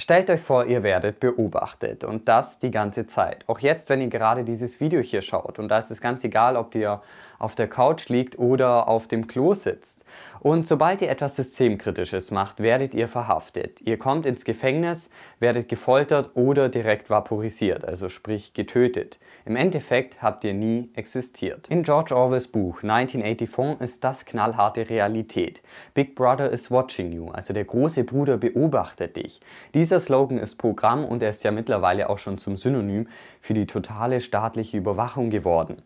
Stellt euch vor, ihr werdet beobachtet und das die ganze Zeit. Auch jetzt, wenn ihr gerade dieses Video hier schaut. Und da ist es ganz egal, ob ihr auf der Couch liegt oder auf dem Klo sitzt. Und sobald ihr etwas Systemkritisches macht, werdet ihr verhaftet. Ihr kommt ins Gefängnis, werdet gefoltert oder direkt vaporisiert, also sprich getötet. Im Endeffekt habt ihr nie existiert. In George Orwells Buch 1984 ist das knallharte Realität. Big Brother is watching you, also der große Bruder beobachtet dich. Dies dieser Slogan ist Programm und er ist ja mittlerweile auch schon zum Synonym für die totale staatliche Überwachung geworden.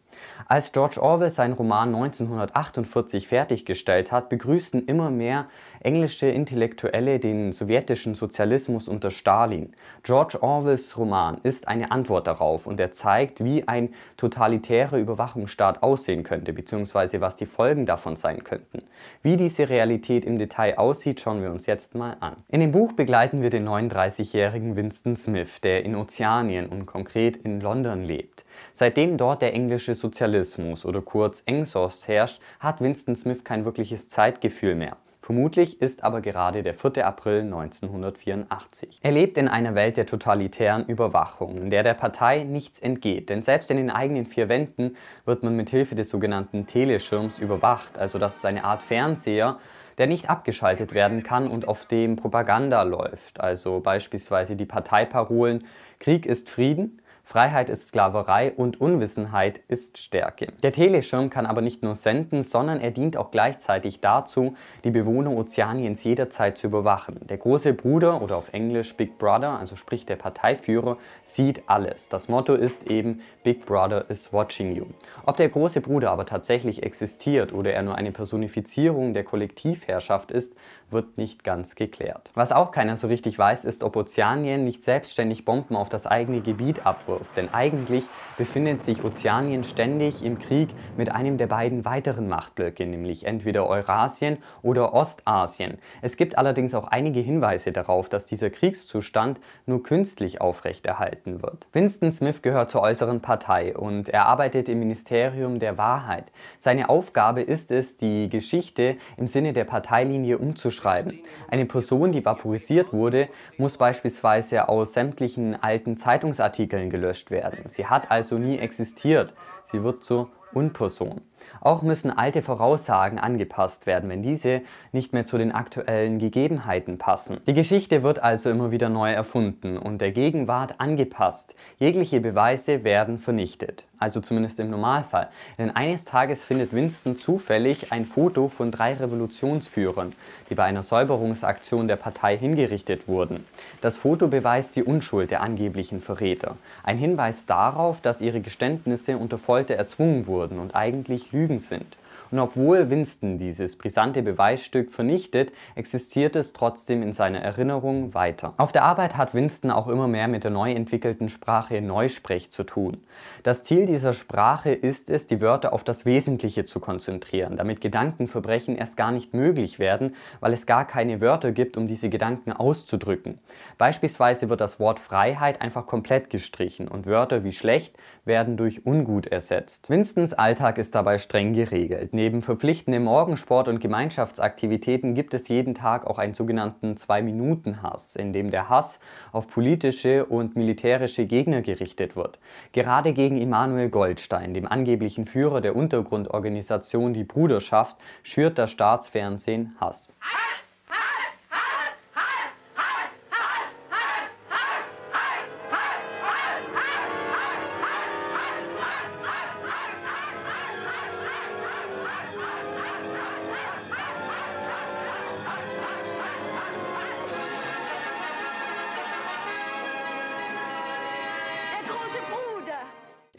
Als George Orwell seinen Roman 1948 fertiggestellt hat, begrüßten immer mehr englische Intellektuelle den sowjetischen Sozialismus unter Stalin. George Orwells Roman ist eine Antwort darauf und er zeigt, wie ein totalitärer Überwachungsstaat aussehen könnte, beziehungsweise was die Folgen davon sein könnten. Wie diese Realität im Detail aussieht, schauen wir uns jetzt mal an. In dem Buch begleiten wir den neuen 39-jährigen Winston Smith, der in Ozeanien und konkret in London lebt. Seitdem dort der englische Sozialismus oder kurz Engsos herrscht, hat Winston Smith kein wirkliches Zeitgefühl mehr. Vermutlich ist aber gerade der 4. April 1984. Er lebt in einer Welt der totalitären Überwachung, in der der Partei nichts entgeht, denn selbst in den eigenen vier Wänden wird man mit Hilfe des sogenannten Teleschirms überwacht, also das ist eine Art Fernseher, der nicht abgeschaltet werden kann und auf dem Propaganda läuft, also beispielsweise die Parteiparolen Krieg ist Frieden, Freiheit ist Sklaverei und Unwissenheit ist Stärke. Der Teleschirm kann aber nicht nur senden, sondern er dient auch gleichzeitig dazu, die Bewohner Ozeaniens jederzeit zu überwachen. Der große Bruder oder auf Englisch Big Brother, also sprich der Parteiführer, sieht alles. Das Motto ist eben Big Brother is watching you. Ob der große Bruder aber tatsächlich existiert oder er nur eine Personifizierung der Kollektivherrschaft ist, wird nicht ganz geklärt. Was auch keiner so richtig weiß, ist, ob Ozeanien nicht selbstständig Bomben auf das eigene Gebiet abwirft Vorwurf, denn eigentlich befindet sich Ozeanien ständig im Krieg mit einem der beiden weiteren Machtblöcke, nämlich entweder Eurasien oder Ostasien. Es gibt allerdings auch einige Hinweise darauf, dass dieser Kriegszustand nur künstlich aufrechterhalten wird. Winston Smith gehört zur äußeren Partei und er arbeitet im Ministerium der Wahrheit. Seine Aufgabe ist es, die Geschichte im Sinne der Parteilinie umzuschreiben. Eine Person, die vaporisiert wurde, muss beispielsweise aus sämtlichen alten Zeitungsartikeln gelöst gelöscht werden. Sie hat also nie existiert. Sie wird zur Unperson. Auch müssen alte Voraussagen angepasst werden, wenn diese nicht mehr zu den aktuellen Gegebenheiten passen. Die Geschichte wird also immer wieder neu erfunden und der Gegenwart angepasst. Jegliche Beweise werden vernichtet also zumindest im Normalfall. Denn eines Tages findet Winston zufällig ein Foto von drei Revolutionsführern, die bei einer Säuberungsaktion der Partei hingerichtet wurden. Das Foto beweist die Unschuld der angeblichen Verräter. Ein Hinweis darauf, dass ihre Geständnisse unter Folter erzwungen wurden und eigentlich Lügen sind. Und obwohl Winston dieses brisante Beweisstück vernichtet, existiert es trotzdem in seiner Erinnerung weiter. Auf der Arbeit hat Winston auch immer mehr mit der neu entwickelten Sprache Neusprech zu tun. Das Ziel dieser Sprache ist es, die Wörter auf das Wesentliche zu konzentrieren, damit Gedankenverbrechen erst gar nicht möglich werden, weil es gar keine Wörter gibt, um diese Gedanken auszudrücken. Beispielsweise wird das Wort Freiheit einfach komplett gestrichen und Wörter wie schlecht werden durch ungut ersetzt. Winstons Alltag ist dabei streng geregelt. Neben verpflichtendem Morgensport und Gemeinschaftsaktivitäten gibt es jeden Tag auch einen sogenannten Zwei-Minuten-Hass, in dem der Hass auf politische und militärische Gegner gerichtet wird. Gerade gegen Immanuel Goldstein, dem angeblichen Führer der Untergrundorganisation Die Bruderschaft, schürt das Staatsfernsehen Hass.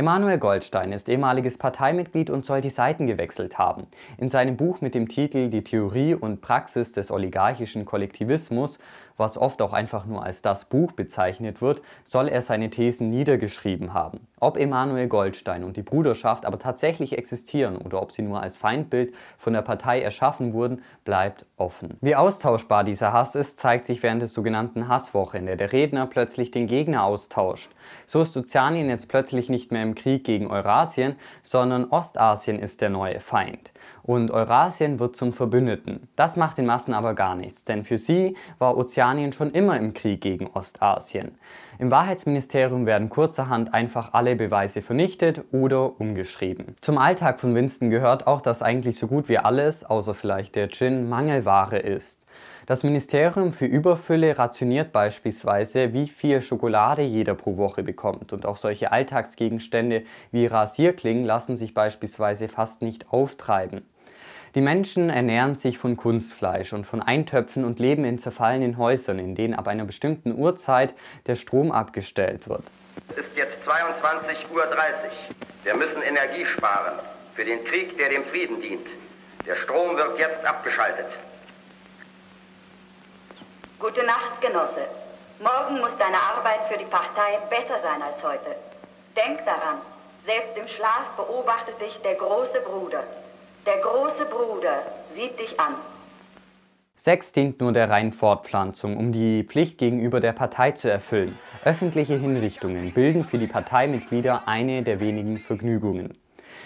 Emanuel Goldstein ist ehemaliges Parteimitglied und soll die Seiten gewechselt haben. In seinem Buch mit dem Titel Die Theorie und Praxis des oligarchischen Kollektivismus, was oft auch einfach nur als das Buch bezeichnet wird, soll er seine Thesen niedergeschrieben haben. Ob Emanuel Goldstein und die Bruderschaft aber tatsächlich existieren oder ob sie nur als Feindbild von der Partei erschaffen wurden, bleibt offen. Wie austauschbar dieser Hass ist, zeigt sich während des sogenannten Hasswoche, in der der Redner plötzlich den Gegner austauscht. So ist Ozeanien jetzt plötzlich nicht mehr im Krieg gegen Eurasien, sondern Ostasien ist der neue Feind. Und Eurasien wird zum Verbündeten. Das macht den Massen aber gar nichts, denn für sie war Ozeanien Ozeanien schon immer im Krieg gegen Ostasien. Im Wahrheitsministerium werden kurzerhand einfach alle Beweise vernichtet oder umgeschrieben. Zum Alltag von Winston gehört auch, dass eigentlich so gut wie alles, außer vielleicht der Gin, Mangelware ist. Das Ministerium für Überfülle rationiert beispielsweise, wie viel Schokolade jeder pro Woche bekommt. Und auch solche Alltagsgegenstände wie Rasierklingen lassen sich beispielsweise fast nicht auftreiben. Die Menschen ernähren sich von Kunstfleisch und von Eintöpfen und leben in zerfallenen Häusern, in denen ab einer bestimmten Uhrzeit der Strom abgestellt wird. Es ist jetzt 22.30 Uhr. Wir müssen Energie sparen für den Krieg, der dem Frieden dient. Der Strom wird jetzt abgeschaltet. Gute Nacht, Genosse. Morgen muss deine Arbeit für die Partei besser sein als heute. Denk daran, selbst im Schlaf beobachtet dich der große Bruder. Der große Bruder sieht dich an. Sex dient nur der reinen Fortpflanzung, um die Pflicht gegenüber der Partei zu erfüllen. Öffentliche Hinrichtungen bilden für die Parteimitglieder eine der wenigen Vergnügungen.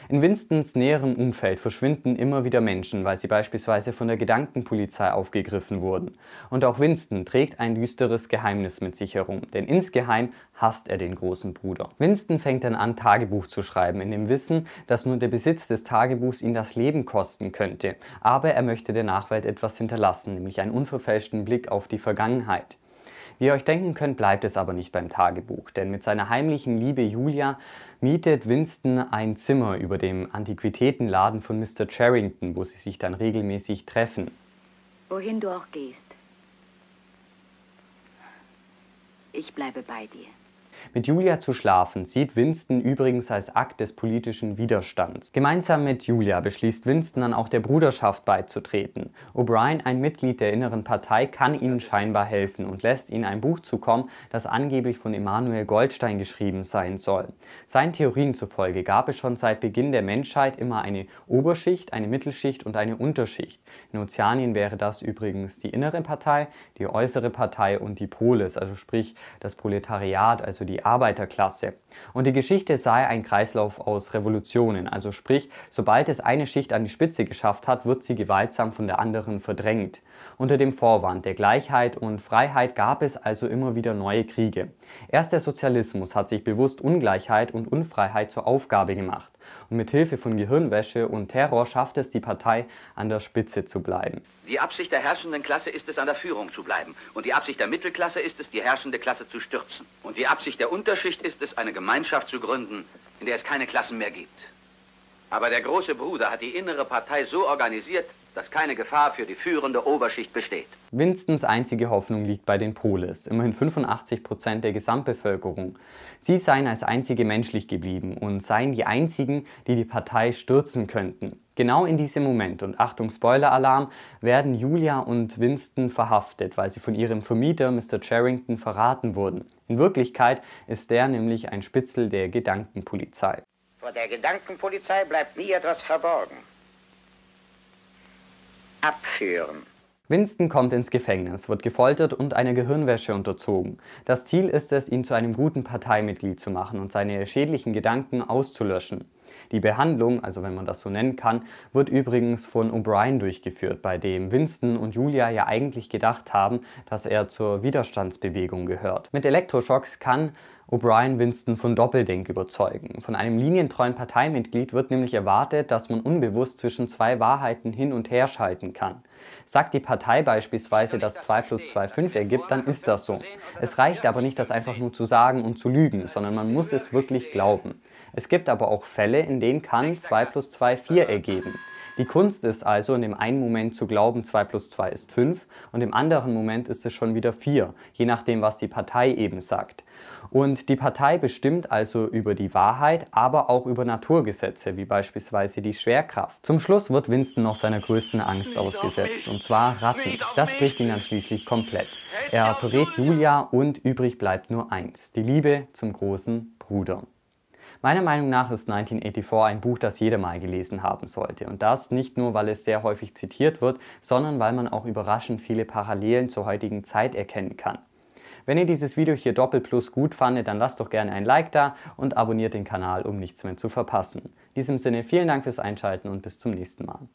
In Winstons näherem Umfeld verschwinden immer wieder Menschen, weil sie beispielsweise von der Gedankenpolizei aufgegriffen wurden. Und auch Winston trägt ein düsteres Geheimnis mit sich herum, denn insgeheim hasst er den großen Bruder. Winston fängt dann an, Tagebuch zu schreiben, in dem Wissen, dass nur der Besitz des Tagebuchs ihn das Leben kosten könnte. Aber er möchte der Nachwelt etwas hinterlassen, nämlich einen unverfälschten Blick auf die Vergangenheit. Wie ihr euch denken könnt, bleibt es aber nicht beim Tagebuch, denn mit seiner heimlichen Liebe Julia mietet Winston ein Zimmer über dem Antiquitätenladen von Mr. Charrington, wo sie sich dann regelmäßig treffen. Wohin du auch gehst, ich bleibe bei dir. Mit Julia zu schlafen sieht Winston übrigens als Akt des politischen Widerstands. Gemeinsam mit Julia beschließt Winston dann auch der Bruderschaft beizutreten. O'Brien, ein Mitglied der inneren Partei, kann ihnen scheinbar helfen und lässt ihnen ein Buch zukommen, das angeblich von Emanuel Goldstein geschrieben sein soll. Seinen Theorien zufolge gab es schon seit Beginn der Menschheit immer eine Oberschicht, eine Mittelschicht und eine Unterschicht. In Ozeanien wäre das übrigens die innere Partei, die äußere Partei und die Proles, also sprich das Proletariat, also die Arbeiterklasse. Und die Geschichte sei ein Kreislauf aus Revolutionen, also sprich, sobald es eine Schicht an die Spitze geschafft hat, wird sie gewaltsam von der anderen verdrängt. Unter dem Vorwand der Gleichheit und Freiheit gab es also immer wieder neue Kriege. Erst der Sozialismus hat sich bewusst Ungleichheit und Unfreiheit zur Aufgabe gemacht. Und mit Hilfe von Gehirnwäsche und Terror schafft es die Partei, an der Spitze zu bleiben. Die Absicht der herrschenden Klasse ist es, an der Führung zu bleiben. Und die Absicht der Mittelklasse ist es, die herrschende Klasse zu stürzen. Und die Absicht der Unterschicht ist es, eine Gemeinschaft zu gründen, in der es keine Klassen mehr gibt. Aber der große Bruder hat die innere Partei so organisiert, dass keine Gefahr für die führende Oberschicht besteht. Winstons einzige Hoffnung liegt bei den Polis, immerhin 85 Prozent der Gesamtbevölkerung. Sie seien als einzige menschlich geblieben und seien die einzigen, die die Partei stürzen könnten. Genau in diesem Moment, und Achtung Spoiler-Alarm, werden Julia und Winston verhaftet, weil sie von ihrem Vermieter Mr. Charrington verraten wurden. In Wirklichkeit ist der nämlich ein Spitzel der Gedankenpolizei. Vor der Gedankenpolizei bleibt nie etwas verborgen abführen. Winston kommt ins Gefängnis, wird gefoltert und einer Gehirnwäsche unterzogen. Das Ziel ist es, ihn zu einem guten Parteimitglied zu machen und seine schädlichen Gedanken auszulöschen. Die Behandlung, also wenn man das so nennen kann, wird übrigens von O'Brien durchgeführt, bei dem Winston und Julia ja eigentlich gedacht haben, dass er zur Widerstandsbewegung gehört. Mit Elektroschocks kann O'Brien Winston von Doppeldenk überzeugen. Von einem linientreuen Parteimitglied wird nämlich erwartet, dass man unbewusst zwischen zwei Wahrheiten hin und her schalten kann. Sagt die Partei beispielsweise, dass 2 plus 2 5 ergibt, dann ist das so. Es reicht aber nicht, das einfach nur zu sagen und zu lügen, sondern man muss es wirklich glauben. Es gibt aber auch Fälle, in denen kann 2 plus 2 4 ergeben. Die Kunst ist also, in dem einen Moment zu glauben, 2 plus 2 ist 5 und im anderen Moment ist es schon wieder 4, je nachdem, was die Partei eben sagt. Und die Partei bestimmt also über die Wahrheit, aber auch über Naturgesetze, wie beispielsweise die Schwerkraft. Zum Schluss wird Winston noch seiner größten Angst ausgesetzt, und zwar Ratten. Das bricht ihn dann schließlich komplett. Er verrät Julia und übrig bleibt nur eins, die Liebe zum großen Bruder. Meiner Meinung nach ist 1984 ein Buch, das jeder mal gelesen haben sollte. Und das nicht nur, weil es sehr häufig zitiert wird, sondern weil man auch überraschend viele Parallelen zur heutigen Zeit erkennen kann. Wenn ihr dieses Video hier doppelt plus gut fandet, dann lasst doch gerne ein Like da und abonniert den Kanal, um nichts mehr zu verpassen. In diesem Sinne vielen Dank fürs Einschalten und bis zum nächsten Mal.